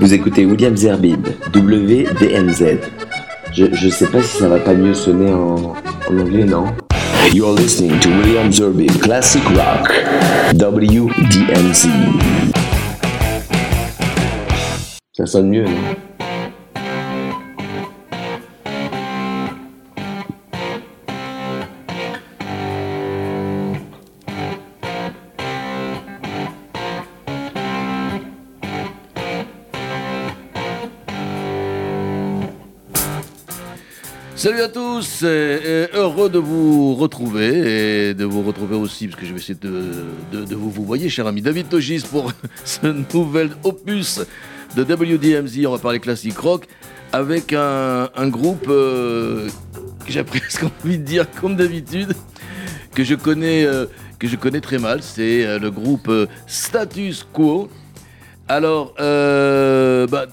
Vous écoutez William Zerbib, WDMZ. Je, je sais pas si ça va pas mieux sonner en, en anglais, non? You're listening to William Zerbib, Classic Rock, WDMZ. Ça sonne mieux, non? Salut à tous, et- heureux de vous retrouver et de vous retrouver aussi, parce que je vais essayer de, vous vous voyez, cher ami David Togis, pour ce nouvel opus de WDMZ. On va parler classique rock avec un, groupe euh, que j'ai presque envie de dire, comme d'habitude, que je connais, euh, que je connais très mal. C'est euh, le groupe Status Quo. Alors, bah,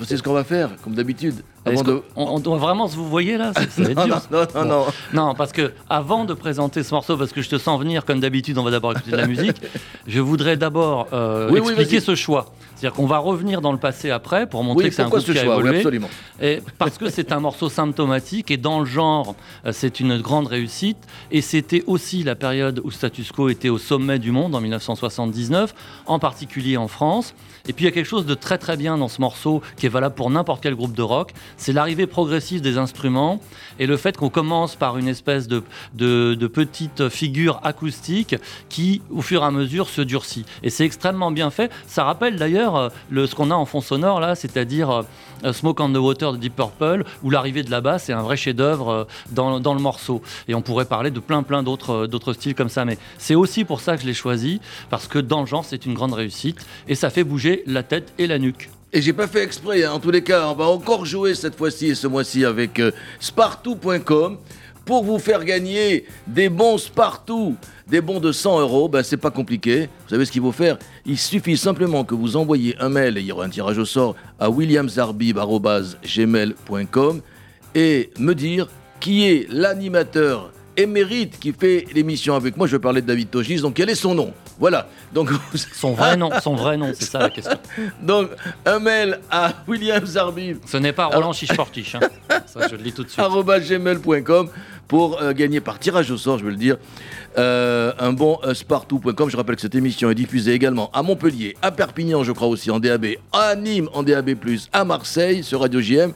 savez ce qu'on va faire, comme d'habitude. Avant de... on, on doit vraiment se vous voyez là Non, dur. non, non, non, non. Non, parce que avant de présenter ce morceau, parce que je te sens venir comme d'habitude, on va d'abord écouter de la musique. Je voudrais d'abord euh, Oui, expliquer ce choix. C'est-à-dire qu'on va revenir dans le passé après pour montrer Oui, que c'est un groupe ce qui a choix Oui, évolué. absolument. Et parce que c'est un morceau symptomatique et dans le genre, euh, c'est une grande réussite. Et c'était aussi la période où Status Quo était au sommet du monde en 1979, en particulier en France. Et puis il y a quelque chose de très très bien dans ce morceau qui est valable pour n'importe quel groupe de rock, c'est l'arrivée progressive des instruments et le fait qu'on commence par une espèce de, de, de petite figure acoustique qui, au fur et à mesure, se durcit. Et c'est extrêmement bien fait. Ça rappelle d'ailleurs euh, le, ce qu'on a en fond sonore là, c'est-à-dire euh, euh, Smoke on the Water de Deep Purple, où l'arrivée de la basse est un vrai chef-d'œuvre dans, dans le morceau. Et on pourrait parler de plein plein d'autres d'autres styles comme ça. Mais c'est aussi pour ça que je l'ai choisi, parce que dans le genre, c'est une grande réussite et ça fait bouger la tête et la nuque. Et j'ai pas fait exprès, hein. en tous les cas, on va encore jouer cette fois-ci et ce mois-ci avec euh, Spartou.com pour vous faire gagner des bons Spartou, des bons de 100 euros. Ben, c'est pas compliqué. Vous savez ce qu'il faut faire? Il suffit simplement que vous envoyiez un mail, et il y aura un tirage au sort, à williamsarbib.gmail.com et me dire qui est l'animateur émérite qui fait l'émission avec moi. Je parler de David Togis, donc quel est son nom? Voilà. Donc, Son vrai nom, son vrai nom, c'est ça la question. donc un mail à williamsarbib Ce n'est pas Roland Chiche-Portiche. Hein. Ça, je le dis tout de suite. gmail.com pour euh, gagner par tirage au sort, je vais le dire, euh, un bon euh, spartou.com. Je rappelle que cette émission est diffusée également à Montpellier, à Perpignan, je crois aussi en DAB, à Nîmes en DAB+, à Marseille sur Radio JM,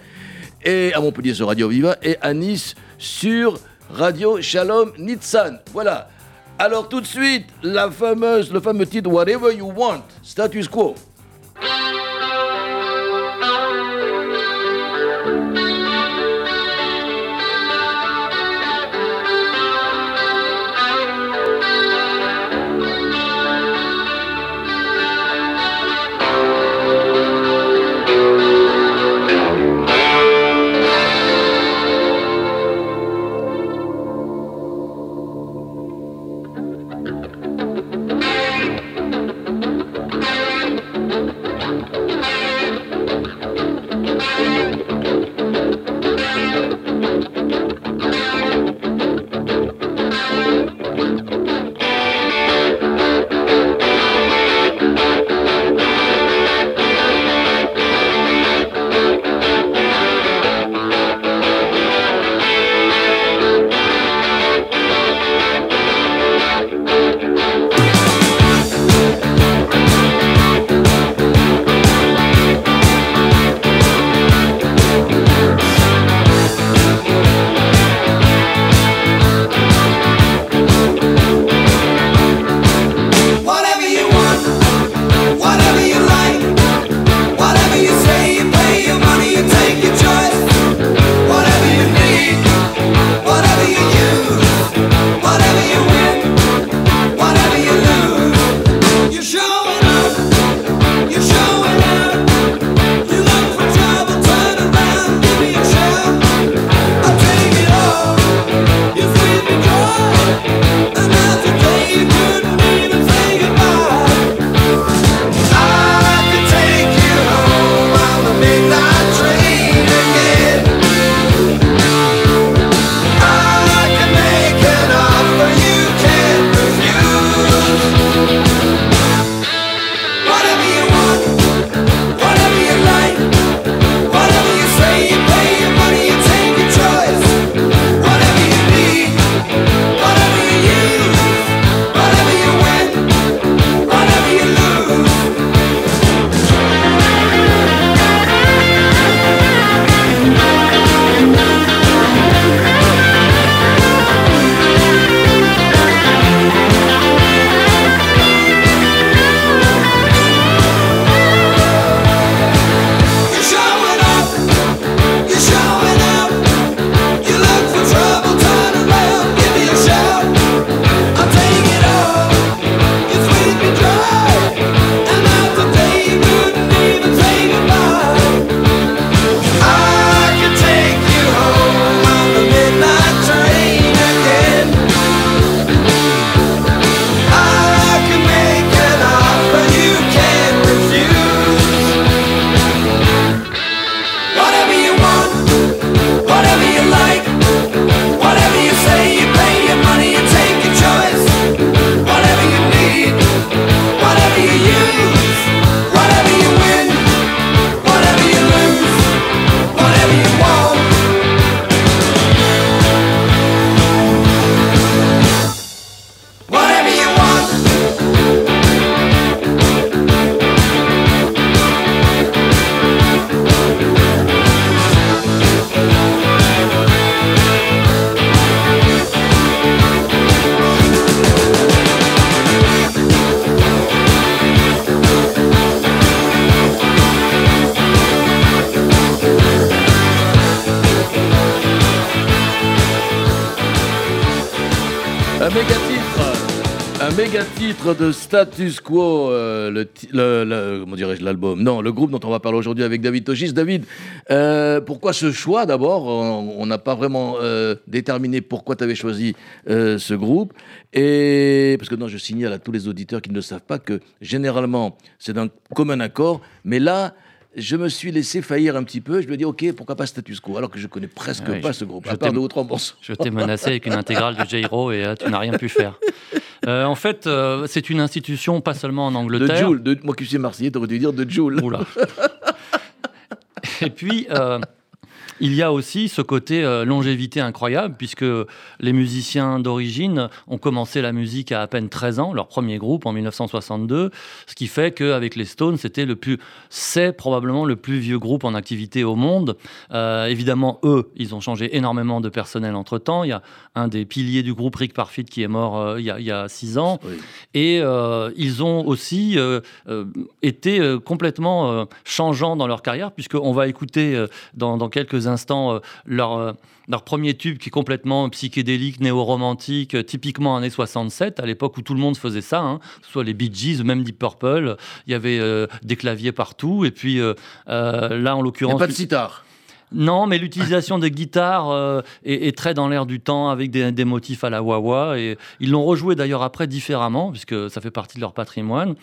et à Montpellier sur Radio Viva, et à Nice sur Radio Shalom Nitsan. Voilà. Alors tout de suite, la fameuse, le fameux titre Whatever You Want, Status Quo. De Status Quo, euh, le, le, dirais-je l'album Non, le groupe dont on va parler aujourd'hui avec David Togis. David, euh, pourquoi ce choix d'abord? On n'a pas vraiment euh, déterminé pourquoi tu avais choisi ce groupe. Et parce que non, je signale à tous les auditeurs qui ne le savent pas que généralement c'est d'un commun accord, mais là je me suis laissé faillir un petit peu. Je me dis, ok, pourquoi pas status quo Alors que je connais presque pas ce groupe, je à part deux ou trois morceaux. Je t'ai menacé avec une intégrale de J-Ro et euh, tu n'as rien pu faire. Euh, en fait, euh, c'est une institution pas seulement en Angleterre. De Joule, de, moi qui suis marseillais, t'aurais dû dire de Joule. Oula. et puis, il y a aussi ce côté euh, longévité incroyable, puisque les musiciens d'origine ont commencé la musique à à peine 13 ans, leur premier groupe en 1962, ce qui fait qu'avec les Stones, c'était le plus, c'est probablement le plus vieux groupe en activité au monde. Euh, évidemment, eux, ils ont changé énormément de personnel entre temps. Il y a un des piliers du groupe, Rick Parfit, qui est mort euh, il, y a, il, six ans. Et ils ont aussi été complètement changeants dans leur carrière, puisqu'on va écouter dans, dans quelques instants euh, leur, euh, leur premier tube qui est complètement psychédélique, néo-romantique, euh, typiquement années 67, à l'époque où tout le monde faisait ça, hein, soit les Bee Gees, même Deep Purple, il y avait des claviers partout, et puis là en l'occurrence... pas de sitar. Non, mais l'utilisation des guitares est, très dans l'air du temps avec des, des, motifs à la wah Et ils l'ont rejoué d'ailleurs après différemment, puisque ça fait partie de leur patrimoine.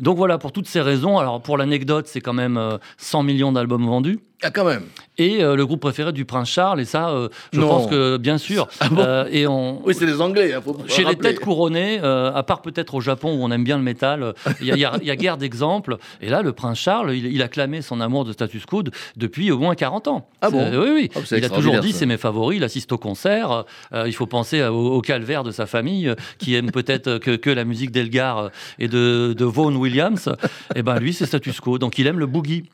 Donc voilà, pour toutes ces raisons, alors pour l'anecdote, c'est quand même 100 millions d'albums vendus. Ah, quand même. Et euh, le groupe préféré du prince Charles, et ça, euh, je pense que bien sûr. Ah euh, et on, oui, c'est les Anglais. Hein, chez les têtes couronnées, à part peut-être au Japon où on aime bien le métal, il y, a guère d'exemples. Et là, le prince Charles, il, a clamé son amour de status quo depuis au moins 40 ans. Ah bon Oui, oui. Oh, il a toujours dit c'est mes favoris, il assiste au concert. il faut penser au, calvaire de sa famille qui aime peut-être que, la musique d'Elgar et de, de Vaughan Williams. et eh ben lui, c'est status quo. Donc il aime le boogie.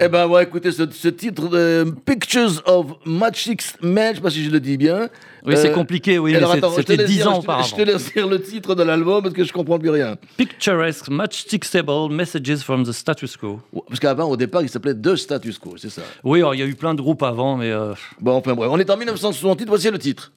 Eh ben, on va écouter ce, titre de Pictures of Matchsticks Man, je sais pas si je le dis bien. Oui, c'est euh, compliqué, oui, c'était 10 ans auparavant. Je te laisse dire le titre de l'album parce que je comprends plus rien. Picturesque Matchstickable Messages from the Status Quo. Parce qu'avant, au départ, il s'appelait The Status Quo, c'est ça Oui, il y a eu plein de groupes avant, mais... Euh, bon, enfin bref, on est en 1968, voici le titre.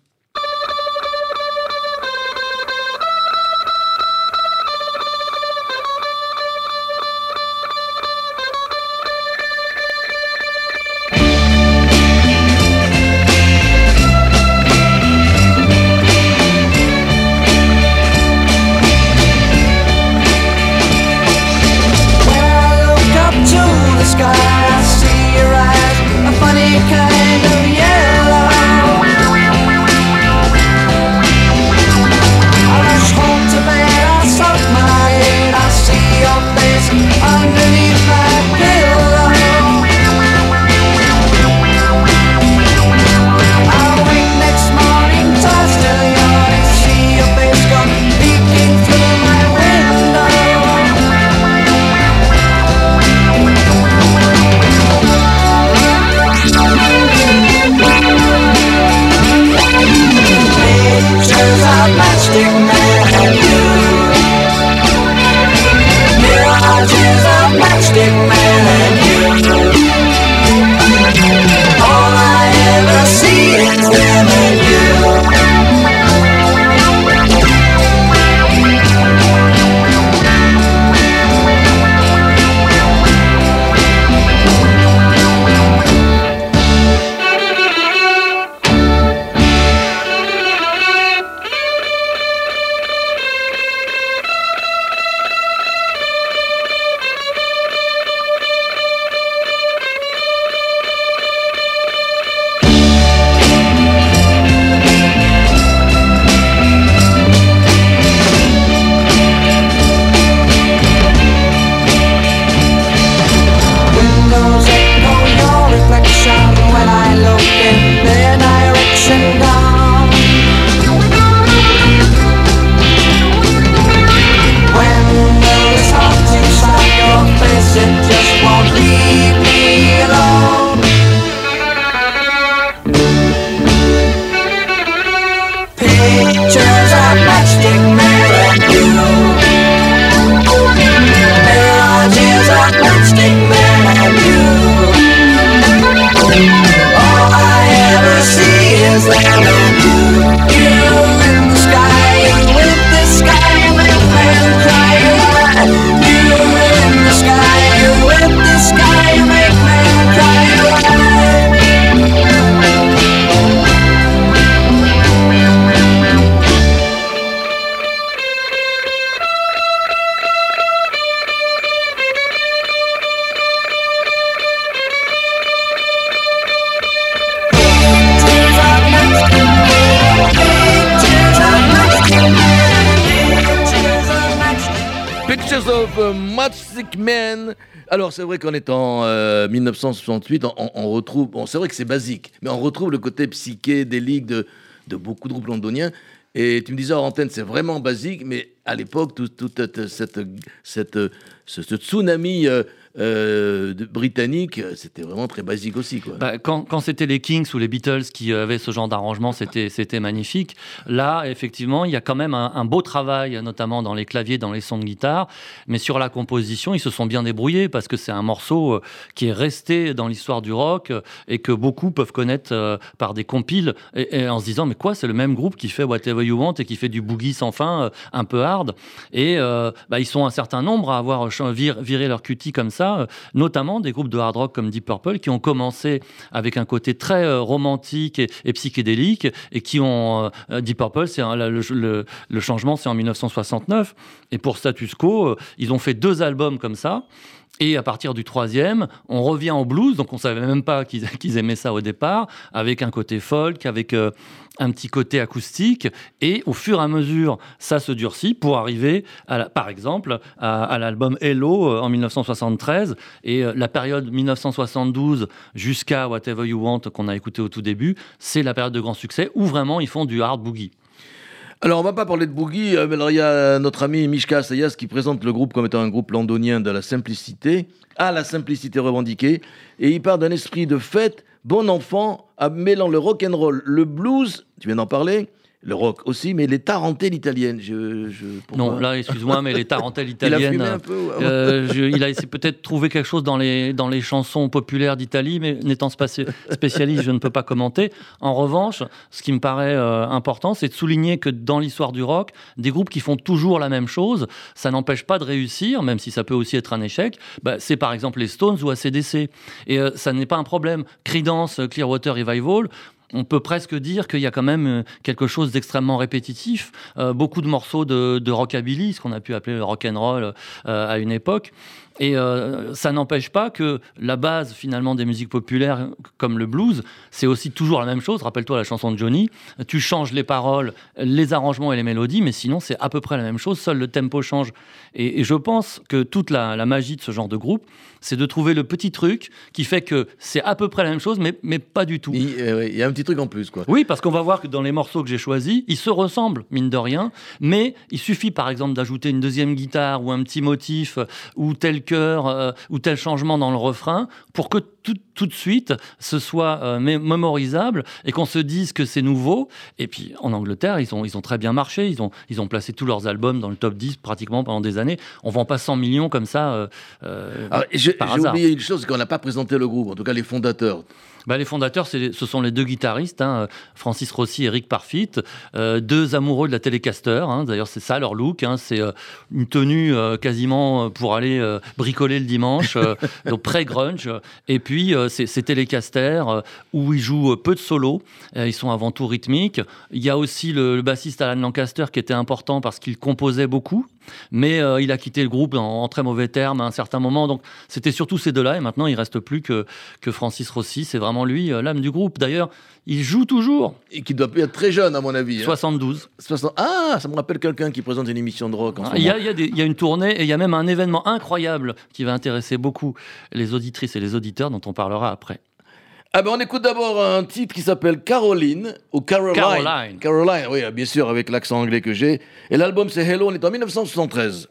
C'est vrai qu'en étant en 1968, on, retrouve, bon, c'est vrai que c'est basique, mais on retrouve le côté psychédélique de, de beaucoup de groupes londoniens. Et tu me disais en antenne, c'est vraiment basique, mais à l'époque, toute tout cette, cette, ce, tsunami euh, euh, britannique, c'était vraiment très basique aussi. Bah, quand, c'était les Kings ou les Beatles qui avaient ce genre d'arrangement, c'était, magnifique. Là, effectivement, il y a quand même un, beau travail, notamment dans les claviers, dans les sons de guitare. Mais sur la composition, ils se sont bien débrouillés parce que c'est un morceau euh, qui est resté dans l'histoire du rock euh, et que beaucoup peuvent connaître par des compiles et, en se disant mais quoi, c'est le même groupe qui fait Whatever You Want et qui fait du boogie sans fin, un peu hard. Et bah, ils sont un certain nombre à avoir viré leur cutie comme ça euh, notamment des groupes de hard rock comme Deep Purple qui ont commencé avec un côté très euh, romantique et, psychédélique et qui ont euh, Deep Purple, c'est le, le, changement, c'est en 1969 et pour Status Quo, ils ont fait deux albums comme ça. Et à partir du troisième, on revient au blues, donc on savait même pas qu'ils aimaient ça au départ, avec un côté folk, avec euh, un petit côté acoustique, et au fur et à mesure, ça se durcit pour arriver, par exemple, à, l'album Hello euh, en 1973, et euh, la période 1972 jusqu'à Whatever You Want qu'on a écouté au tout début, c'est la période de grand succès où vraiment ils font du hard boogie. Alors, on va pas parler de Boogie, euh, mais il y a notre ami Mishka Sayas qui présente le groupe comme étant un groupe londonien de la simplicité, à la simplicité revendiquée, et il part d'un esprit de fête, bon enfant, mêlant le rock and roll, le blues, tu viens d'en parler, le rock aussi, mais les tarentelles italiennes. Je, non, là, excuse-moi, mais les tarentelles italiennes. il a. Euh, il a essayé peut-être trouver quelque chose dans les, dans les chansons populaires d'Italie, mais n'étant spécialiste, je ne peux pas commenter. En revanche, ce qui me paraît euh, important, c'est de souligner que dans l'histoire du rock, des groupes qui font toujours la même chose, ça n'empêche pas de réussir, même si ça peut aussi être un échec. Bah, c'est par exemple les Stones ou ACDC. Et euh, ça n'est pas un problème. Creedence, Clearwater Revival, on peut presque dire qu'il y a quand même euh, quelque chose d'extrêmement répétitif. Euh, beaucoup de morceaux de, rockabilly, ce qu'on a pu appeler le rock euh, à une époque. Et ça n'empêche pas que la base finalement des musiques populaires comme le blues, c'est aussi toujours la même chose. Rappelle-toi la chanson de Johnny. Tu changes les paroles, les arrangements et les mélodies, mais sinon c'est à peu près la même chose. Seul le tempo change. Et, je pense que toute la magie de ce genre de groupe, c'est de trouver le petit truc qui fait que c'est à peu près la même chose, mais, mais pas du tout. Euh, il y a un petit truc en plus, quoi. Oui, parce qu'on va voir que dans les morceaux que j'ai choisis, ils se ressemblent, mine de rien, mais il suffit par exemple d'ajouter une deuxième guitare ou un petit motif euh, ou tel chœur euh, ou tel changement dans le refrain pour que tout, de suite ce soit mémorisable et qu'on se dise que c'est nouveau. Et puis en Angleterre, ils ont, ils ont très bien marché, ils ont, ils ont placé tous leurs albums dans le top 10 pratiquement pendant des années. On vend pas 100 millions comme ça. J'ai oublié une chose, c'est qu'on n'a pas présenté le groupe, en tout cas les fondateurs. Bah, les fondateurs, ce sont les deux guitaristes, hein, Francis Rossi et Eric Parfit, euh, deux amoureux de la Telecaster. Hein, D'ailleurs, c'est ça leur look. Hein, c'est euh, une tenue euh, quasiment pour aller bricoler le dimanche, donc pré-grunge. Et puis, c'est Telecaster où ils jouent peu de solos. ils sont avant tout rythmiques. Il y a aussi le, le bassiste Alan Lancaster qui était important parce qu'il composait beaucoup mais euh, il a quitté le groupe en, très mauvais termes à un certain moment. Donc c'était surtout ces deux-là, et maintenant il reste plus que, que Francis Rossi. C'est vraiment lui, euh, l'âme du groupe. D'ailleurs, il joue toujours. Et qui doit être très jeune, à mon avis. 72. Hein. Ah, ça me rappelle quelqu'un qui présente une émission de rock. Il y, y, a une tournée et il y a même un événement incroyable qui va intéresser beaucoup les auditrices et les auditeurs, dont on parlera après. Ah ben on écoute d'abord un titre qui s'appelle Caroline, ou Caroline. Caroline. Caroline, oui, bien sûr, avec l'accent anglais que j'ai. Et l'album c'est Hello, on est en 1973.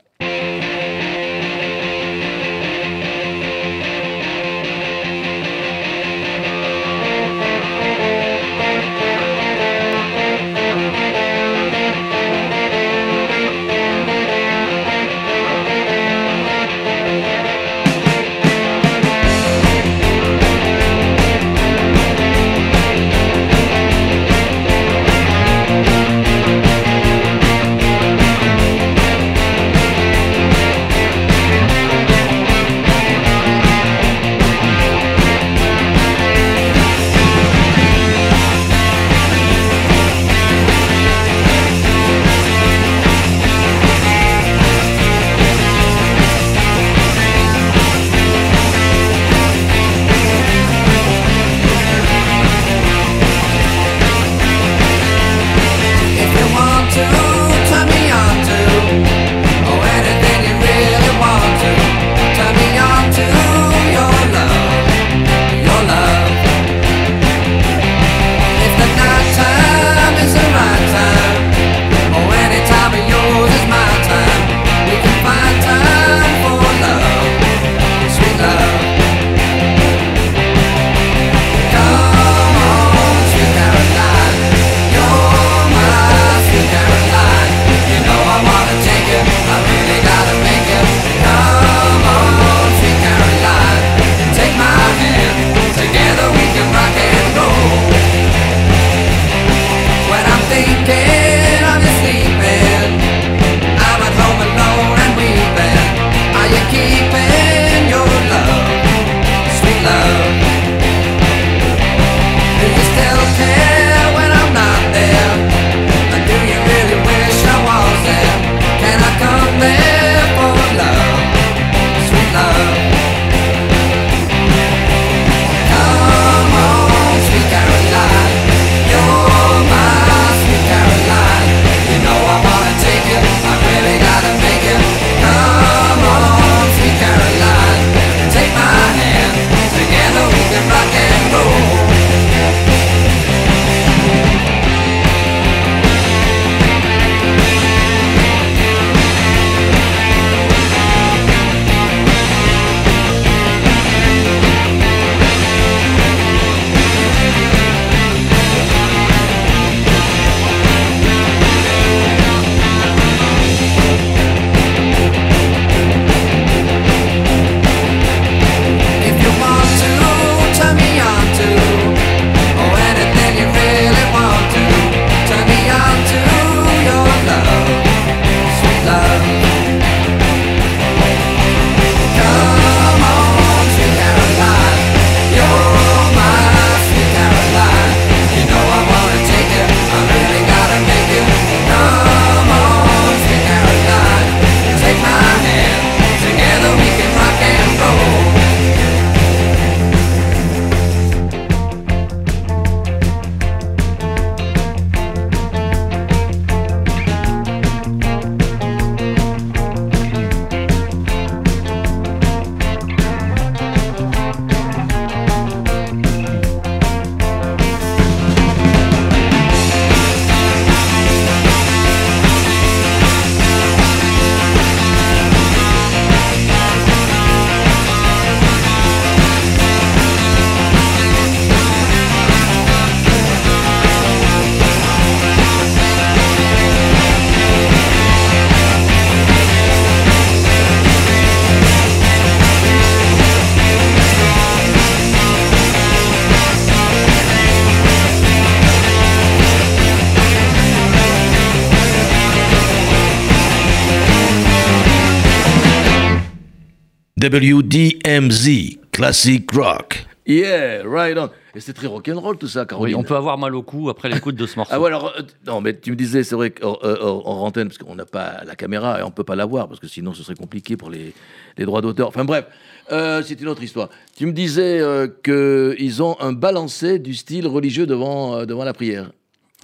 WDMZ, Classic Rock. Yeah, right on. Et c'est très rock'n'roll tout ça, Caroline. Oui, on peut avoir mal au cou après l'écoute de ce morceau. ah ouais, alors, euh, non, mais tu me disais, c'est vrai qu'en en antenne, parce qu'on n'a pas la caméra et on ne peut pas la voir, parce que sinon ce serait compliqué pour les, les droits d'auteur. Enfin bref, euh, c'est une autre histoire. Tu me disais euh, qu'ils ont un balancé du style religieux devant, euh, devant la prière.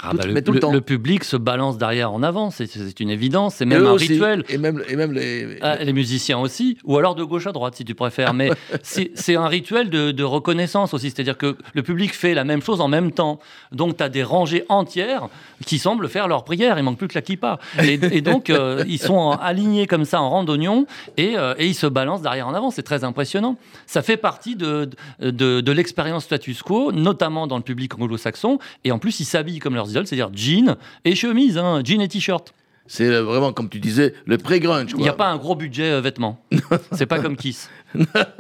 Ah bah, le, public se balance derrière en avant, c'est une évidence, c'est même un rituel. Et même, et même les... Ah, les musiciens aussi, ou alors de gauche à droite si tu préfères. Mais c'est un rituel de, reconnaissance aussi, c'est-à-dire que le public fait la même chose en même temps. Donc tu as des rangées entières qui semblent faire leur prière, il manque plus que la kippa. Et, donc euh, ils sont alignés comme ça en rang d'oignon et, euh, et, ils se balancent derrière en avant, c'est très impressionnant. Ça fait partie de, de, de l'expérience status quo, notamment dans le public anglo-saxon, et en plus ils s'habillent comme leurs c'est-à-dire jean et chemise, hein, jean et t-shirt. C'est euh, vraiment, comme tu disais, le pré-grunge. Il n'y a pas un gros budget euh, vêtements. c'est pas comme Kiss.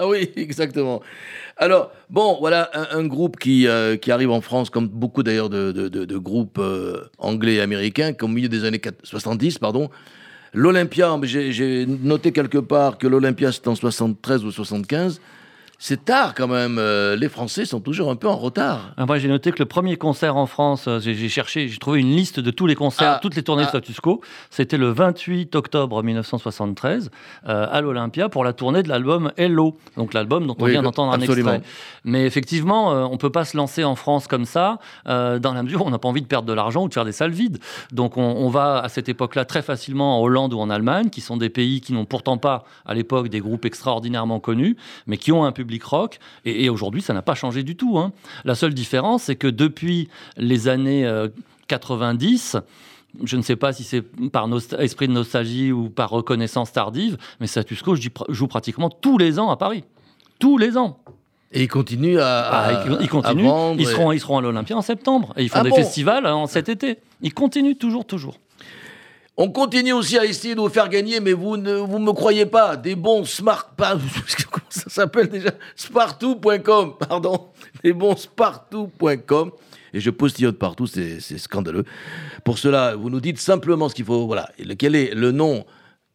oui, exactement. Alors, bon, voilà un, groupe qui, euh, qui arrive en France, comme beaucoup d'ailleurs de, de, groupes anglais et américains, qui au milieu des années 70, pardon. L'Olympia, j'ai noté quelque part que l'Olympia c'était en 73 ou 75 c'est tard quand même. Euh, les Français sont toujours un peu en retard. Ah, moi, j'ai noté que le premier concert en France, euh, j'ai cherché, j'ai trouvé une liste de tous les concerts, ah. toutes les tournées de ah. Status Quo. C'était le 28 octobre 1973 euh, à l'Olympia pour la tournée de l'album Hello, donc l'album dont on vient d'entendre un extrait. Mais effectivement, on peut pas se lancer en France comme ça, dans la mesure où on n'a pas envie de perdre de l'argent ou de faire des salles vides. Donc on, on va à cette époque-là très facilement en Hollande ou en Allemagne, qui sont des pays qui n'ont pourtant pas à l'époque des groupes extraordinairement connus, mais qui ont un public rock. Et, aujourd'hui, ça n'a pas changé du tout. Hein. La seule différence, c'est que depuis les années 90, euh, je ne sais pas si c'est par esprit de nostalgie ou par reconnaissance tardive, mais Status Quo joue pratiquement tous les ans à Paris. Tous les ans. Et ils continuent à, ah, ils, ils seront, ils seront à l'Olympia en septembre. Et ils font ah des festivals en cet été. Ils continuent toujours, toujours. On continue aussi à essayer de vous faire gagner, mais vous ne vous me croyez pas, des bons smart... Comment ça s'appelle déjà? Spartou.com, pardon. Des bons Spartou.com. Et je postillonne partout, c'est scandaleux. Pour cela, vous nous dites simplement ce qu'il faut... Voilà, quel est le nom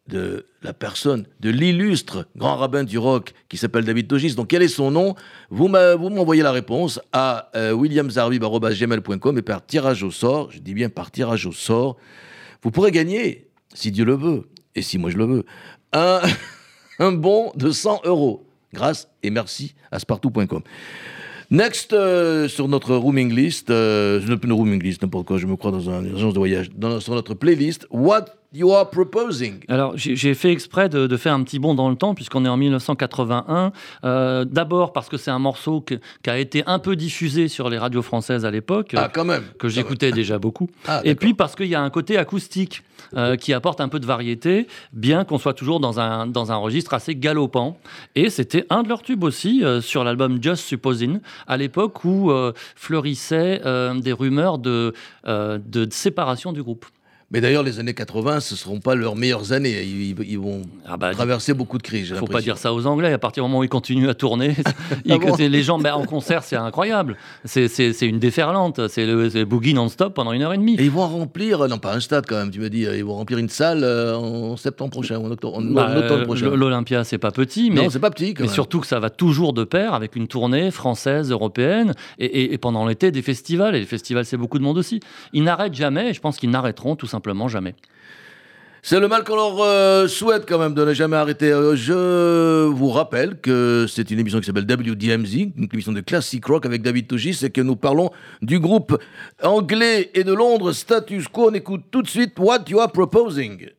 de la personne, de l'illustre grand rabbin du rock qui s'appelle David Togis? Donc, quel est son nom? Vous m'envoyez la réponse à euh, et par tirage au sort, je dis bien par tirage au sort, vous pourrez gagner, si Dieu le veut, et si moi je le veux, un, un bon de 100 euros, grâce et merci à spartou.com. Next, euh, sur notre rooming list, euh, une rooming list, n'importe quoi, je me crois dans une agence de voyage, dans, sur notre playlist, What You Are Proposing. Alors, j'ai fait exprès de, faire un petit bond dans le temps, puisqu'on est en 1981. Euh, d'abord parce que c'est un morceau qui a été un peu diffusé sur les radios françaises à l'époque. Ah, quand même. Que j'écoutais déjà beaucoup. Ah, et puis parce qu'il y a un côté acoustique euh, qui apporte un peu de variété, bien qu'on soit toujours dans un, dans un registre assez galopant. Et c'était un de leurs tubes aussi euh, sur l'album Just Supposing, à l'époque où fleurissaient des rumeurs de, de séparation du groupe. Mais d'ailleurs, les années 80, ce ne seront pas leurs meilleures années. Ils, vont ah bah, traverser beaucoup de crises. Il ne faut pas dire ça aux Anglais. À partir du moment où ils continuent à tourner, ah les gens en concert, c'est incroyable. C'est une déferlante. C'est le, boogie non-stop pendant une heure et demie. Et ils vont remplir, non pas un stade quand même, tu me dis, ils vont remplir une salle euh, en septembre prochain, en octobre, bah, prochain. L'Olympia, c'est pas petit. Mais, non, pas petit. mais surtout que ça va toujours de pair avec une tournée française, européenne, et, et pendant l'été, des festivals. Et les festivals, c'est beaucoup de monde aussi. Ils n'arrêtent jamais, et je pense qu'ils n'arrêteront tout simplement simplement jamais. C'est le mal qu'on leur euh, souhaite quand même de ne jamais arrêter. Euh, je vous rappelle que c'est une émission qui s'appelle WDMZ, une émission de classic rock avec David Togis et que nous parlons du groupe anglais et de Londres Status Quo. On écoute tout de suite What You Are Proposing.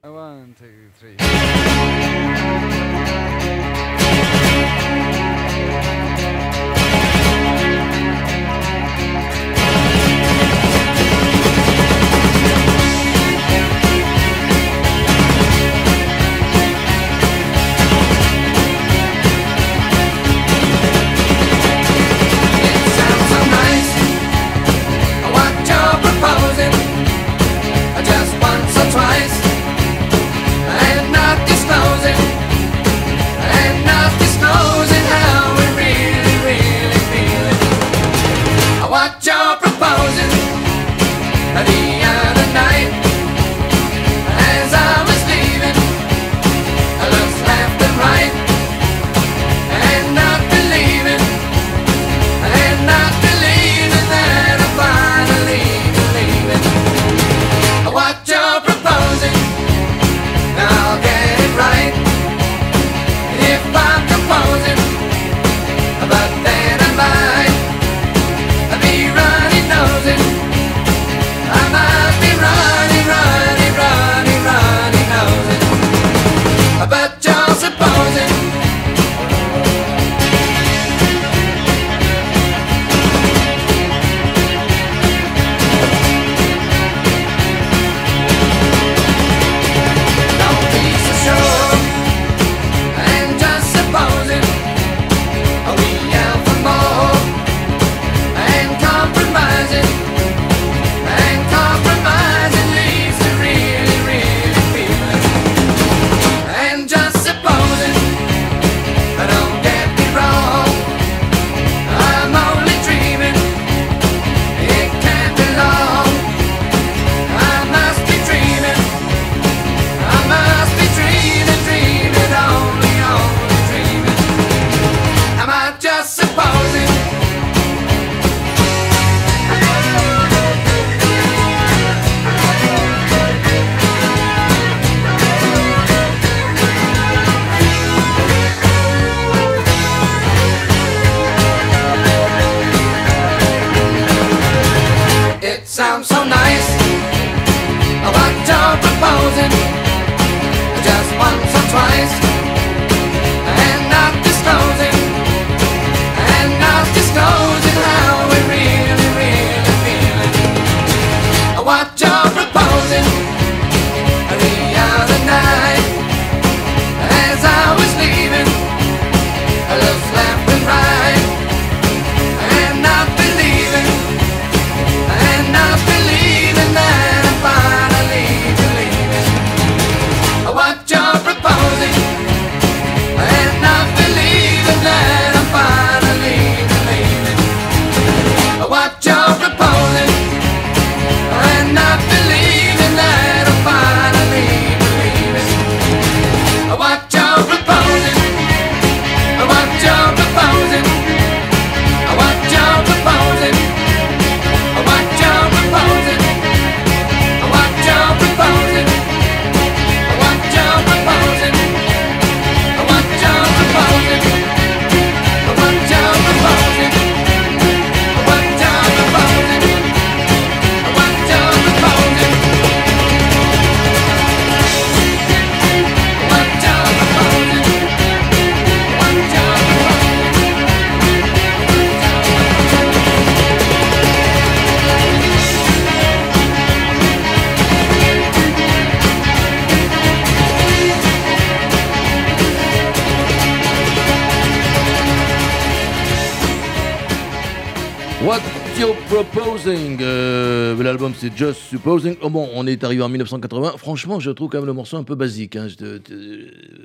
C'est Just Supposing. Oh bon, on est arrivé en 1980. Franchement, je trouve quand même le morceau un peu basique. Hein.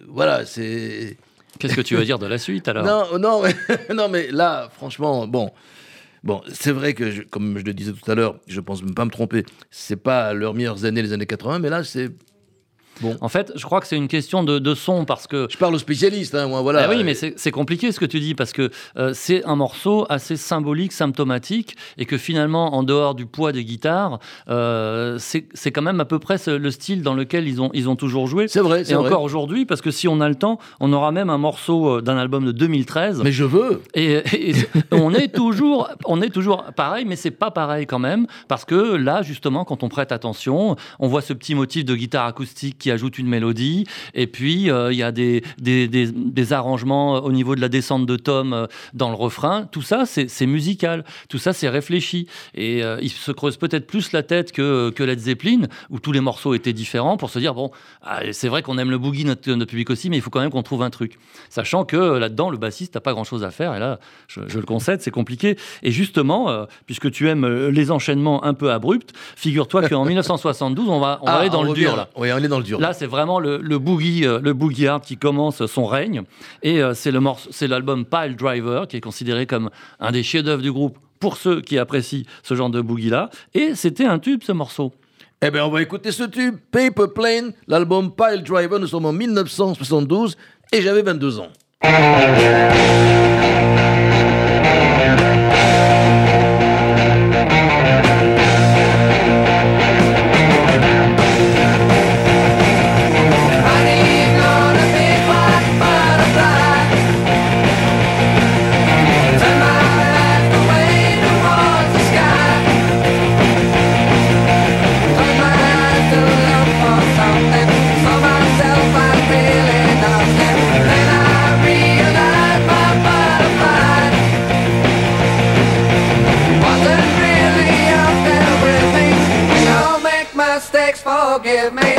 voilà, c'est. Qu'est-ce que tu veux dire de la suite alors? Non, non, mais, non, mais là, franchement, bon. Bon, c'est vrai que, comme je le disais tout à l'heure, je pense ne pas me tromper, c'est pas leurs meilleures années, les années 80, mais là, c'est en fait, je crois que c'est une question de, son parce que. Je parle aux spécialistes, hein, moi, voilà. Ah oui, mais c'est compliqué ce que tu dis parce que euh, c'est un morceau assez symbolique, symptomatique, et que finalement, en dehors du poids des guitares, euh, c'est quand même à peu près le style dans lequel ils ont, ils ont toujours joué. C'est vrai, Et encore aujourd'hui, parce que si on a le temps, on aura même un morceau euh, d'un album de 2013. Mais je veux. Et, on est toujours, on est toujours pareil, mais c'est pas pareil quand même parce que là, justement, quand on prête attention, on voit ce petit motif de guitare acoustique qui ajoute une mélodie. Et puis, euh, il y a des, des, arrangements au niveau de la descente de Tom euh, dans le refrain. Tout ça, c'est musical. Tout ça, c'est réfléchi. Et euh, il se creuse peut-être plus la tête que, que Led Zeppelin, où tous les morceaux étaient différents, pour se dire, bon, ah, c'est vrai qu'on aime le boogie, notre, notre, public aussi, mais il faut quand même qu'on trouve un truc. Sachant que là-dedans, le bassiste n'a pas grand-chose à faire. Et là, je, le concède, c'est compliqué. Et justement, puisque tu aimes les enchaînements un peu abrupts, figure-toi qu'en 1972, on va, on va ah, aller dans le dur. Là. Oui, on est dans le dur. Là, c'est vraiment le, boogie, euh, le boogie art qui commence son règne. Et euh, c'est l'album Pile Driver qui est considéré comme un des chefs-d'œuvre du groupe pour ceux qui apprécient ce genre de boogie-là. Et c'était un tube, ce morceau. Eh bien, on va écouter ce tube, Paper Plane, l'album Pile Driver. Nous sommes en 1972 et j'avais 22 ans. Forgive me.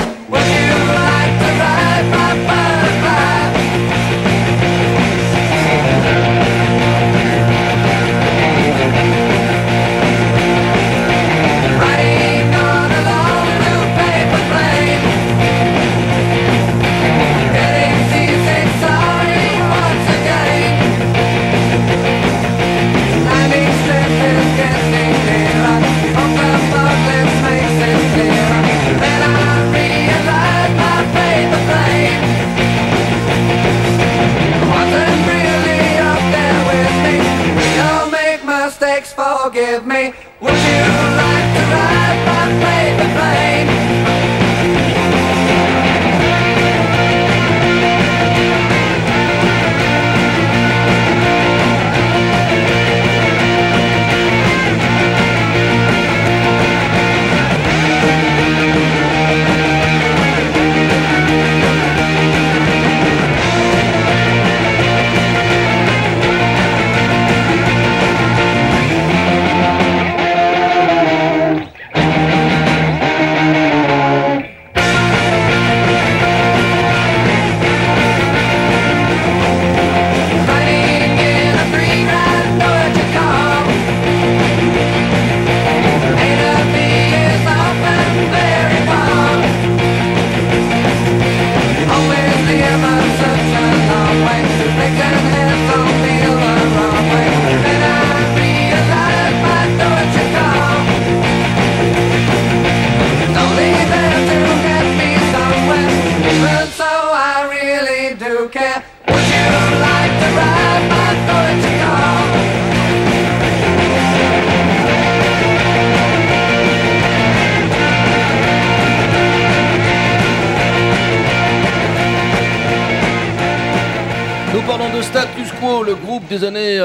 Des années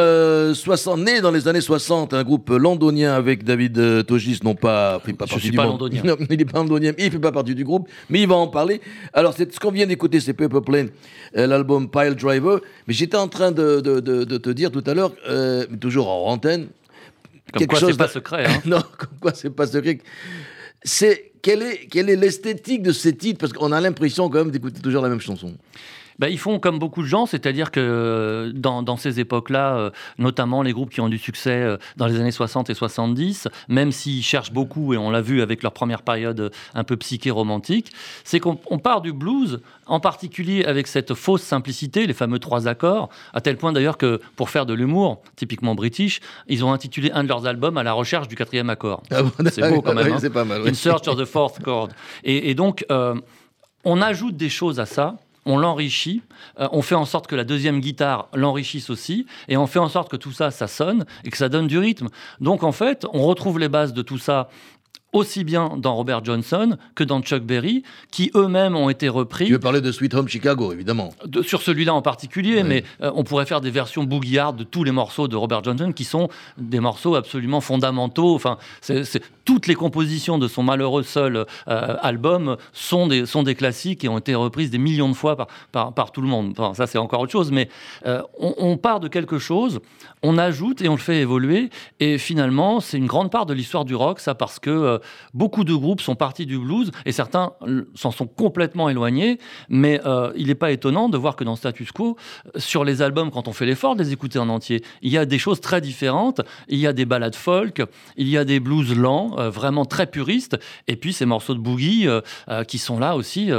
60, euh, né dans les années 60, un groupe londonien avec David euh, Togis, non pas, fait pas Je suis pas londonien. il n'est pas londonien, il fait pas partie du groupe, mais il va en parler. Alors, c'est ce qu'on vient d'écouter, c'est Paper Plane, euh, l'album Pile Driver. Mais j'étais en train de, de, de, te dire tout à l'heure, toujours en antenne, comme quelque quoi chose. c'est pas secret. Hein. non, comme quoi c'est pas secret. C'est quelle est quelle est l'esthétique de ces titres? Parce qu'on a l'impression quand même d'écouter toujours la même chanson. Bah, Ils font comme beaucoup de gens, c'est-à-dire que euh, dans, ces époques-là, euh, notamment les groupes qui ont du succès euh, dans les années 60 et 70, même s'ils cherchent beaucoup, et on l'a vu avec leur première période un peu psyché romantique, c'est qu'on part du blues, en particulier avec cette fausse simplicité, les fameux trois accords, à tel point d'ailleurs que pour faire de l'humour, typiquement british, ils ont intitulé un de leurs albums à la recherche du quatrième accord. Ah c'est beau quand même. Hein. pas mal, In search of the fourth chord. Et, donc, on ajoute des choses à ça on l'enrichit, euh, on fait en sorte que la deuxième guitare l'enrichisse aussi, et on fait en sorte que tout ça, ça sonne et que ça donne du rythme. Donc en fait, on retrouve les bases de tout ça aussi bien dans Robert Johnson que dans Chuck Berry, qui eux-mêmes ont été repris. Tu veux parler de Sweet Home Chicago, évidemment. sur celui-là en particulier, mais euh, on pourrait faire des versions boogie de tous les morceaux de Robert Johnson, qui sont des morceaux absolument fondamentaux. Enfin, toutes les compositions de son malheureux seul euh, album sont des, sont des classiques et ont été reprises des millions de fois par, par, tout le monde. Enfin, ça, c'est encore autre chose, mais euh, on, on part de quelque chose, on ajoute et on le fait évoluer, et finalement, c'est une grande part de l'histoire du rock, ça, parce que beaucoup de groupes sont partis du blues et certains s'en sont complètement éloignés. Mais euh, il n'est pas étonnant de voir que dans Status Quo, sur les albums, quand on fait l'effort de les écouter en entier, il y a des choses très différentes. Il y a des ballades folk, il y a des blues lents, euh, vraiment très puristes, et puis ces morceaux de boogie euh, qui sont là aussi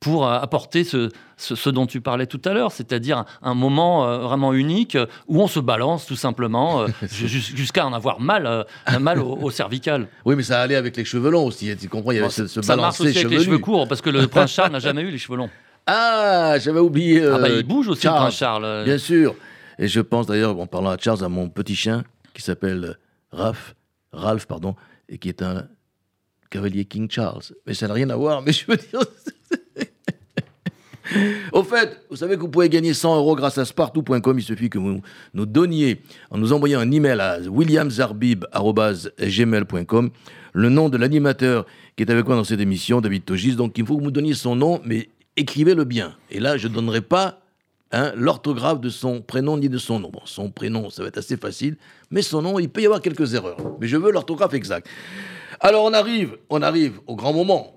pour apporter ce, ce, dont tu parlais tout à l'heure, c'est-à-dire un, moment euh, vraiment unique où on se balance tout simplement euh, jusqu'à en avoir mal, euh, mal au, cervical. Oui, mais ça allait avec les cheveux longs aussi, tu comprends, il y avait ce, Ça marche aussi avec les cheveux courts, parce que le prince Charles n'a jamais eu les cheveux longs. Ah, j'avais oublié. ah bah, il bouge aussi le prince Charles. Bien sûr. Et je pense d'ailleurs, en parlant à Charles, à mon petit chien qui s'appelle Ralph, Ralph, pardon, et qui est un cavalier King Charles. Mais ça n'a rien à voir, mais je veux dire. Au fait, vous savez que vous pouvez gagner 100 euros grâce à spartou.com. Il suffit que vous nous donniez, en nous envoyant un email à williamzarbib.gmail.com, le nom de l'animateur qui est avec moi dans cette émission, David Togis. Donc il faut que vous me donniez son nom, mais écrivez-le bien. Et là, je ne donnerai pas hein, l'orthographe de son prénom ni de son nom. Bon, son prénom, ça va être assez facile, mais son nom, il peut y avoir quelques erreurs. Mais je veux l'orthographe exacte. Alors on arrive, on arrive au grand moment.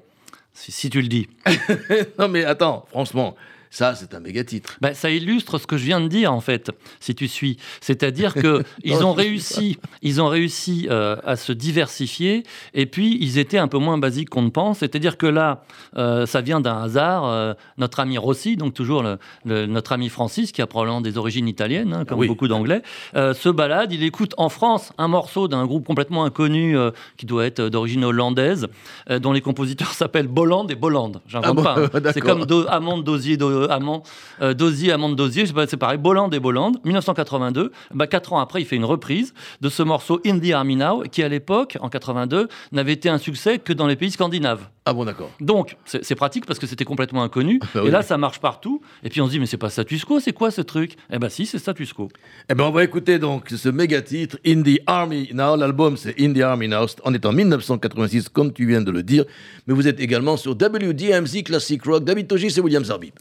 Si, tu le dis. non mais attends, franchement, ça, c'est un méga titre. Bah, ça illustre ce que je viens de dire, en fait, si tu suis. C'est-à-dire qu'ils ont réussi, ils ont réussi euh, à se diversifier, et puis ils étaient un peu moins basiques qu'on ne pense. C'est-à-dire que là, euh, ça vient d'un hasard. Euh, notre ami Rossi, donc toujours notre ami Francis, qui a probablement des origines italiennes, hein, comme beaucoup d'anglais, se balade. Il écoute en France un morceau d'un groupe complètement inconnu, qui doit être d'origine hollandaise, dont les compositeurs s'appellent Bolland et Bolland. J'invente ah pas. Hein. C'est comme Do Amand Dosier Amand, euh, Dosier, Amand Dosier, c'est pareil, Bolland et Bolland, 1982. Bah, quatre ans après, il fait une reprise de ce morceau In the Army Now, qui à l'époque, en 82, n'avait été un succès que dans les pays scandinaves. Ah bon, d'accord. Donc, c'est pratique parce que c'était complètement inconnu. Bah et là, ça marche partout. Et puis on se dit, mais c'est pas status quo, c'est quoi ce truc? Eh ben si, c'est status quo. Eh ben on va écouter donc ce méga titre, In the Army Now. L'album, c'est In the Army Now. On est en 1986, comme tu viens de le dire. Mais vous êtes également sur WDMZ Classic Rock. David Togi, c'est William Zarbib.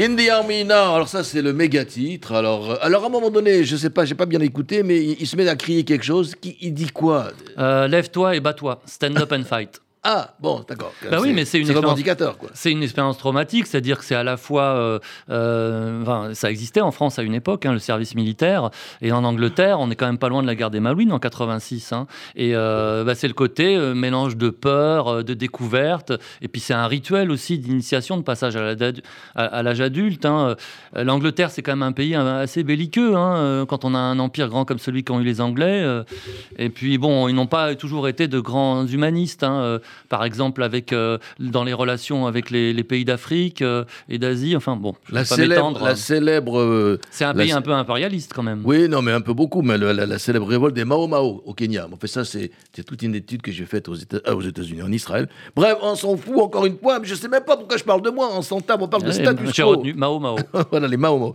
In the Army Now, alors ça c'est le méga titre. Alors, euh, alors à un moment donné, je sais pas, j'ai pas bien écouté, mais il, se met à crier quelque chose. Il dit quoi? Euh, Lève-toi et bats-toi. Stand up and fight. Ah, bon, d'accord. Bah oui, mais c'est une C'est une expérience traumatique, c'est-à-dire que c'est à la fois, euh, euh, enfin, ça existait en France à une époque, hein, le service militaire, et en Angleterre, on est quand même pas loin de la guerre des Malouines en 86, hein. et euh, bah, c'est le côté mélange de peur, de découverte, et puis c'est un rituel aussi d'initiation, de passage à l'âge adulte. hein. L'Angleterre, c'est quand même un pays assez belliqueux, quand on a un empire grand comme celui qu'ont eu les Anglais, et puis bon, ils n'ont pas toujours été de grands humanistes. hein, par exemple avec euh, dans les relations avec les, les pays d'Afrique euh, et d'Asie. Enfin bon, je La vais célèbre, la célèbre euh, C'est un la pays un peu impérialiste quand même. Oui, non, mais un peu beaucoup, mais la, la célèbre révolte des Mao Mao au Kenya. En fait, ça, c'est toute une étude que j'ai faite aux Éta- aux États-Unis, en Israël. Bref, on s'en fout encore une fois, mais je sais même pas pourquoi je parle de moi. On s'entame, on parle de status quo. retenu Mao Mao. voilà, les Mao Mao,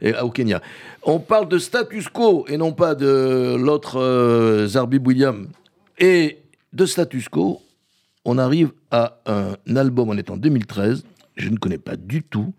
et, au Kenya. On parle de status quo et non pas de l'autre euh, Zarbib William. Et de status quo, on arrive à un album, on est en 2013, je ne connais pas du tout,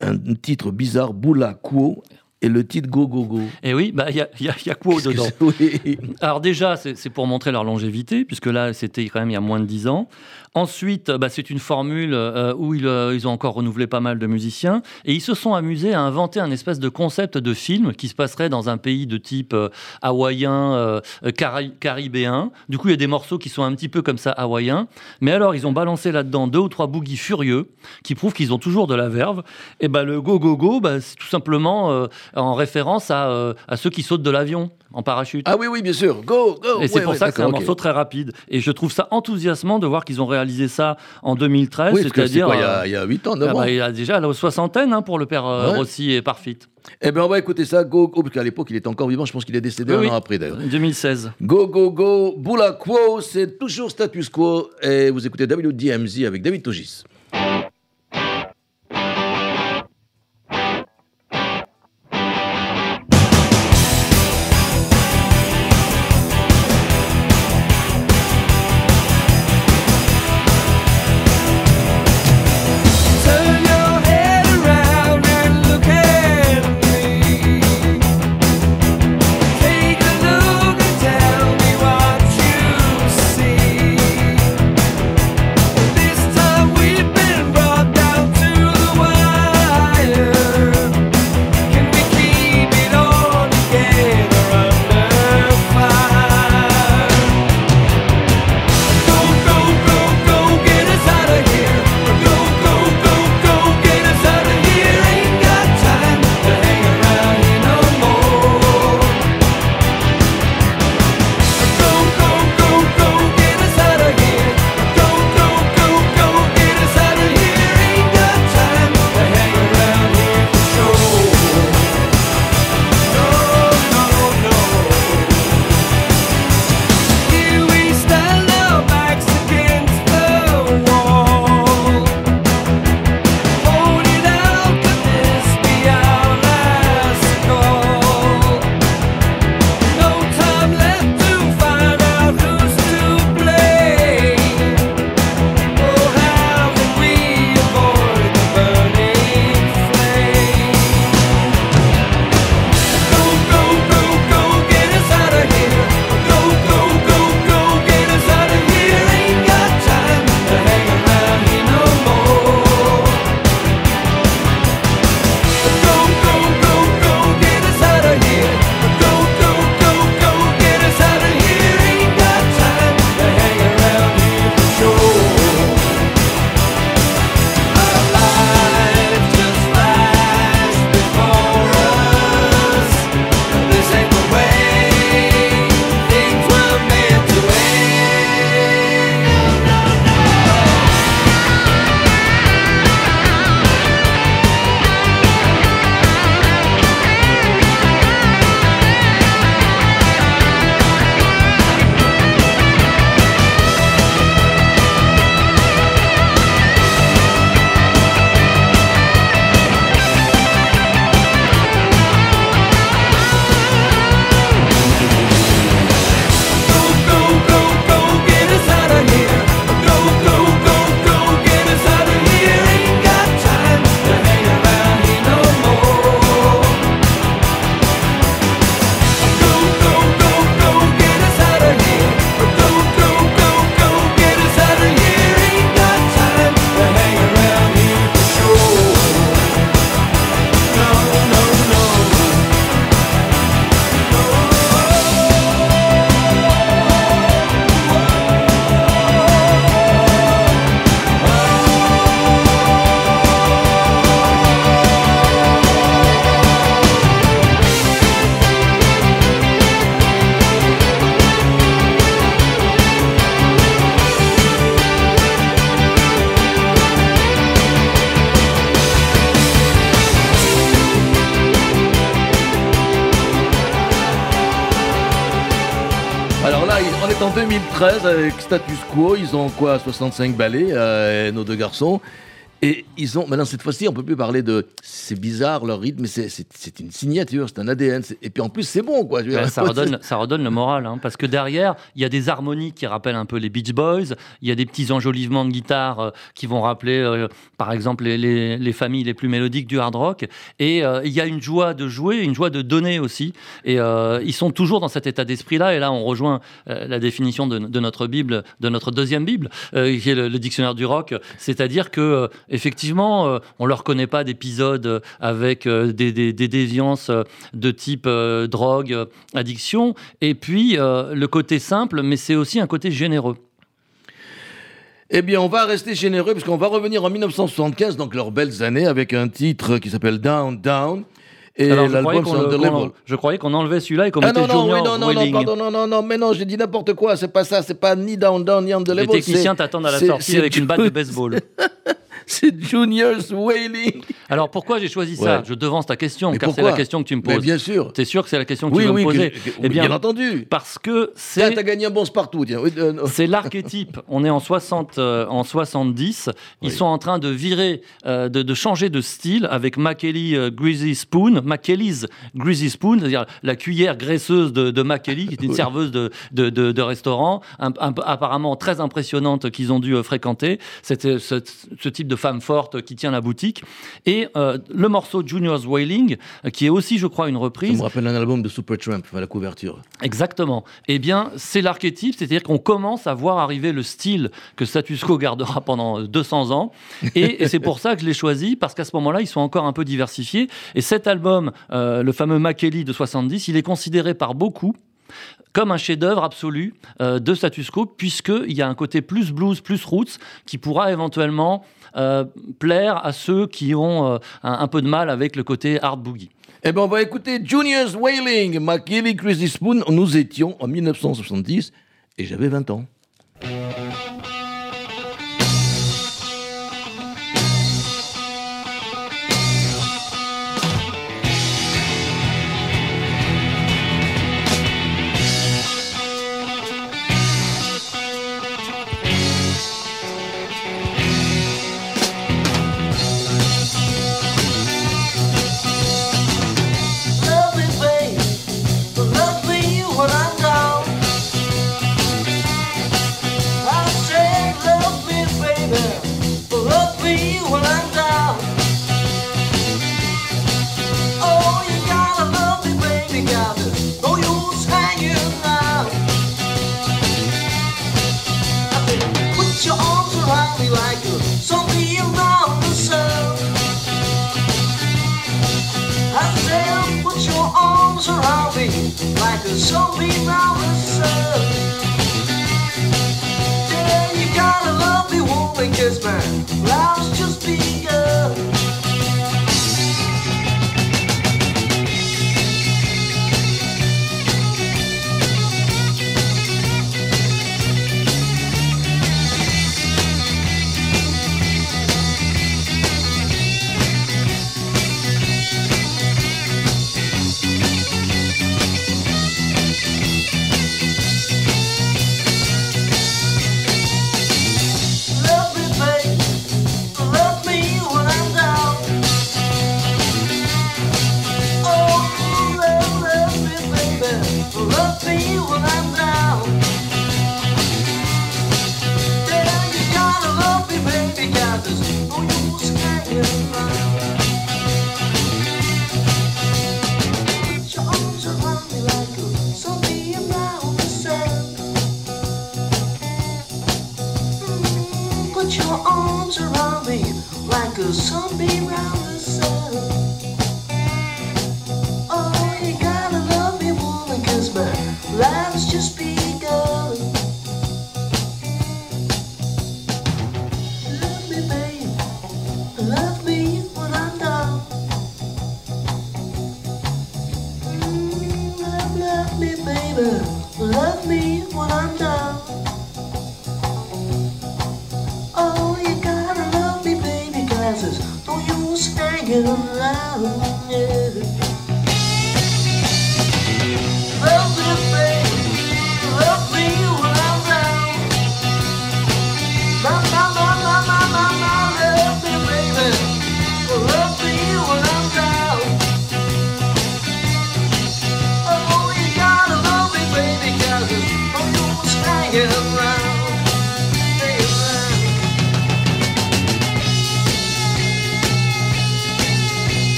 un titre bizarre, Boula Quo, et le titre Go Go Go. Et oui, bah il y a, il y a- y a quoi dedans Oui. Alors déjà, c'est c'est pour montrer leur longévité, puisque là, c'était quand même il y a moins de 10 ans. Ensuite, bah, c'est une formule euh, où ils, euh, ils ont encore renouvelé pas mal de musiciens, et ils se sont amusés à inventer un espèce de concept de film qui se passerait dans un pays de type euh, hawaïen, cari- caribéen. Du coup, il y a des morceaux qui sont un petit peu comme ça hawaïens. Mais alors, ils ont balancé là-dedans deux ou trois boogies furieux qui prouvent qu'ils ont toujours de la verve. Et bah, le go go go, bah, c'est tout simplement en référence à, à ceux qui sautent de l'avion en parachute. Ah oui, oui, bien sûr. Go, go. Et c'est pour ouais, ça que c'est un morceau très rapide. Et je trouve ça enthousiasmant de voir qu'ils ont réalisé ça en 2013. Oui, parce que c'est c'est-à-dire. il y euh, a- il y a 8 ans, 9 ah ans. bah, il a déjà la soixantaine hein, pour le père euh, Ouais. Rossi et Parfit. Eh bien, on va écouter ça, Go Go, parce qu'à l'époque, il était encore vivant. Je pense qu'il est décédé Oui, un oui. an après, d'ailleurs. 2016. Go, go, go, Boula Quo, c'est toujours status quo. Et vous écoutez WDMZ avec David Togis. 93 avec Status Quo. Ils ont quoi 65 ballets, euh, nos deux garçons. Et ils ont, maintenant cette fois-ci, on peut plus parler de. C'est bizarre leur rythme, mais c'est- une signature, c'est un ADN. Et puis en plus, c'est bon, quoi. Je veux Ouais, dire, ça, redonne, ça redonne le moral, hein, parce que derrière, il y a des harmonies qui rappellent un peu les Beach Boys, il y a des petits enjolivements de guitare euh, qui vont rappeler, euh, par exemple, les, les- les familles les plus mélodiques du hard rock, et euh, il y a une joie de jouer, une joie de donner aussi, et ils sont toujours dans cet état d'esprit-là, et là, on rejoint la définition de, de notre Bible, de notre deuxième Bible, qui est le, le dictionnaire du rock, c'est-à-dire que, effectivement, euh, on leur connaît pas d'épisodes euh, avec euh, des, des- des déviances euh, de type euh, drogue, addiction, et puis le côté simple, mais c'est aussi un côté généreux. Eh bien, on va rester généreux parce qu'on va revenir en 1975, donc leurs belles années, avec un titre qui s'appelle Down Down. Et Alors, je croyais le- je croyais qu'on enlevait celui-là et qu'on Ah mettait non, non, oui, non, non, non, pardon, non, non, non, mais non, j'ai dit n'importe quoi, c'est pas ça, c'est pas ni Down Down ni the Les techniciens t'attendent à la sortie avec une batte de baseball. C'est Junior's Wailing. Alors pourquoi j'ai choisi ça Ouais. Je devance ta question, Mais car c'est la question que tu me Mais poses. bien sûr. T'es sûr que c'est la question que Oui, tu veux oui, me poser que- que- Eh bien, bien, entendu. parce que c'est t'as gagné un bon partout, euh. C'est l'archétype. On est en 60, euh, en 70. Ils Oui. sont en train de virer, euh, de, de changer de style avec Makelly euh, Greasy Spoon, Makelly's Greasy Spoon, c'est-à-dire la cuillère graisseuse de, de Makelly, qui est une serveuse de, de, de- restaurant, un- un- apparemment très impressionnante qu'ils ont dû fréquenter. C'était ce, ce type de femme forte qui tient la boutique. Et euh, le morceau Junior's Wailing, euh, qui est aussi, je crois, une Ça reprise. me rappelle un album de Supertramp, la couverture. Exactement. Eh bien, c'est l'archétype, c'est-à-dire qu'on commence à voir arriver le style que Status Quo gardera pendant 200 ans. Et, et c'est pour ça que je l'ai choisi, parce qu'à ce moment-là, ils sont encore un peu diversifiés. Et cet album, euh, le fameux Makelly de 70, il est considéré par beaucoup comme un chef-d'œuvre absolu euh, de Status Quo, puisqu'il y a un côté plus blues, plus roots, qui pourra éventuellement euh, plaire à ceux qui ont euh, un, peu de mal avec le côté hard boogie. Eh ben, on va écouter Junior's Wailing, McKilly Crazy Spoon. Nous étions en 1970 et j'avais 20 ans. Zombie around the sun. I said, put your arms around me like a the sun. You gotta woman, my life's just begun.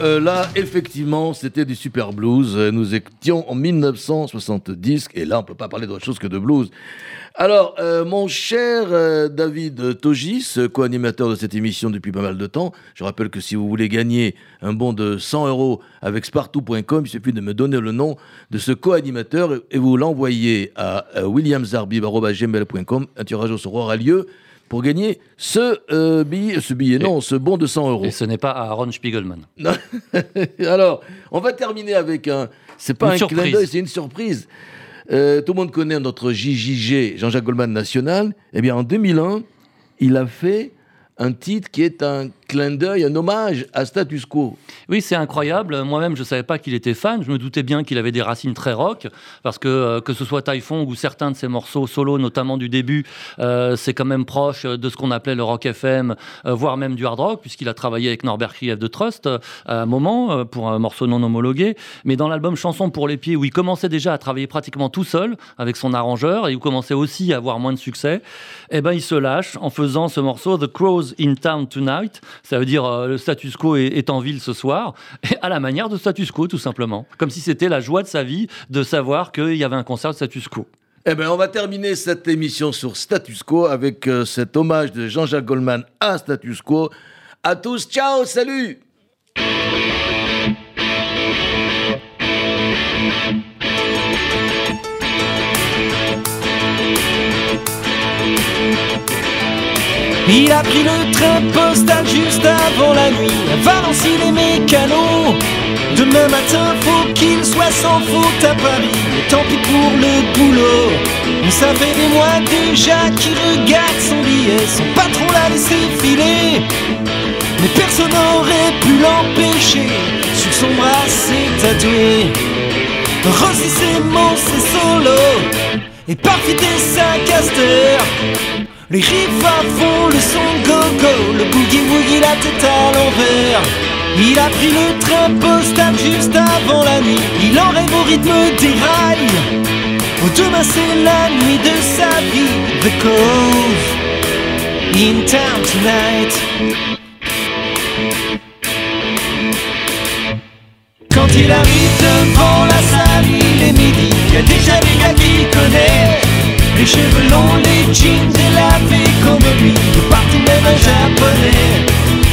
Euh, là, effectivement, c'était du super blues. Euh, Nous étions en 1970 et là, on peut pas parler d'autre chose que de blues. Alors, euh, mon cher David Togis, co-animateur de cette émission depuis pas mal de temps, je rappelle que si vous voulez gagner un bon de 100 euros avec spartou.com, il suffit de me donner le nom de ce co-animateur et- vous l'envoyez à williamzarbib.gmail.com. Un tirage au sort aura lieu pour gagner ce euh, billet, ce billet, non, ce bon de 100 euros. Et ce n'est pas Aaron Spiegelman. Alors, on va terminer avec un. C'est pas Une un surprise. clin d'œil, c'est une surprise. Euh, tout le monde connaît notre JJG, Jean-Jacques Goldman National. Eh bien, en 2001, il a fait un titre qui est un clin d'œil, un hommage à Status Quo. Oui, c'est incroyable. Moi-même, je ne savais pas qu'il était fan. Je me doutais bien qu'il avait des racines très rock, parce que euh, que ce soit Typhon ou certains de ses morceaux solo, notamment du début, euh, c'est quand même proche de ce qu'on appelait le rock FM, euh, voire même du hard rock, puisqu'il a travaillé avec Norbert Krief de Trust euh, à un moment euh, pour un morceau non homologué. Mais dans l'album Chanson pour les pieds, où il commençait déjà à travailler pratiquement tout seul avec son arrangeur et où commençait aussi à avoir moins de succès, eh ben il se lâche en faisant ce morceau The Crows in Town Tonight. Ça veut dire euh, le status quo est, en ville ce soir, à la manière de status quo tout simplement. Comme si c'était la joie de sa vie de savoir qu'il y avait un concert de status quo. Eh bien, on va terminer cette émission sur Status Quo avec euh, cet hommage de Jean-Jacques Goldman à Status Quo. À tous, ciao, salut Il a pris le train postal juste avant la nuit, à les mécanos. Demain matin, faut qu'il soit sans faute à Paris. Tant pis pour le boulot. On savait des mois déjà qu'il regarde son billet. Son patron l'a laissé filer. Mais personne n'aurait pu l'empêcher. Sur son bras, c'est tatoué. Rossi, c'est mon, c'est solo. Et parfait sa caster. Les riffs à fond, le son go-go, le boogie-woogie, la tête à l'envers. Il a pris le train postal juste avant la nuit, il en rêve au rythme des rails. Oh, demain c'est la nuit de sa vie, The Cove, in town tonight. Quand il arrive devant la salle, il est midi, y a déjà des gars qui connaissent. Les cheveux longs, les jeans délavés comme lui, de partout même un japonais.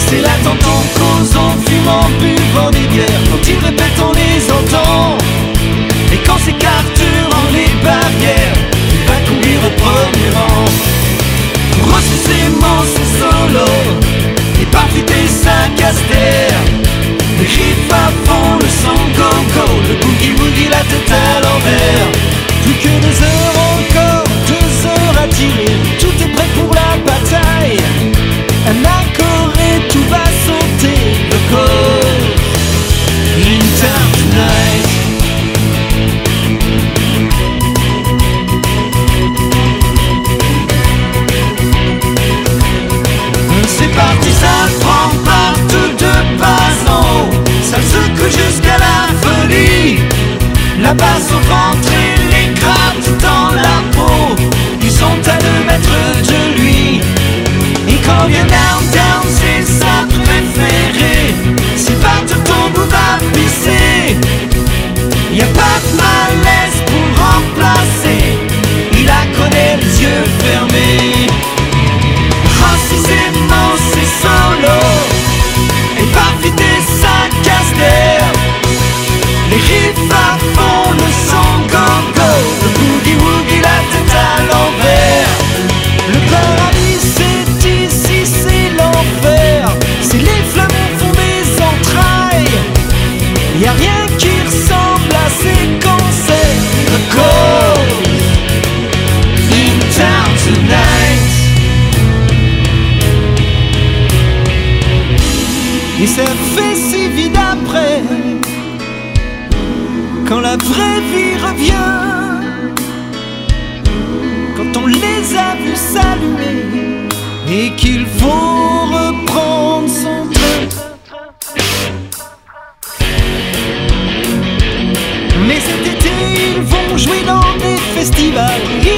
C'est en cause, en fumant, buvant des bières. Quand ils répètent, on les entend.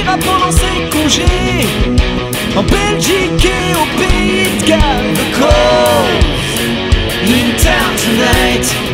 va pendant ses congés En Belgique et au pays de Galles The Calls, Linter Tonight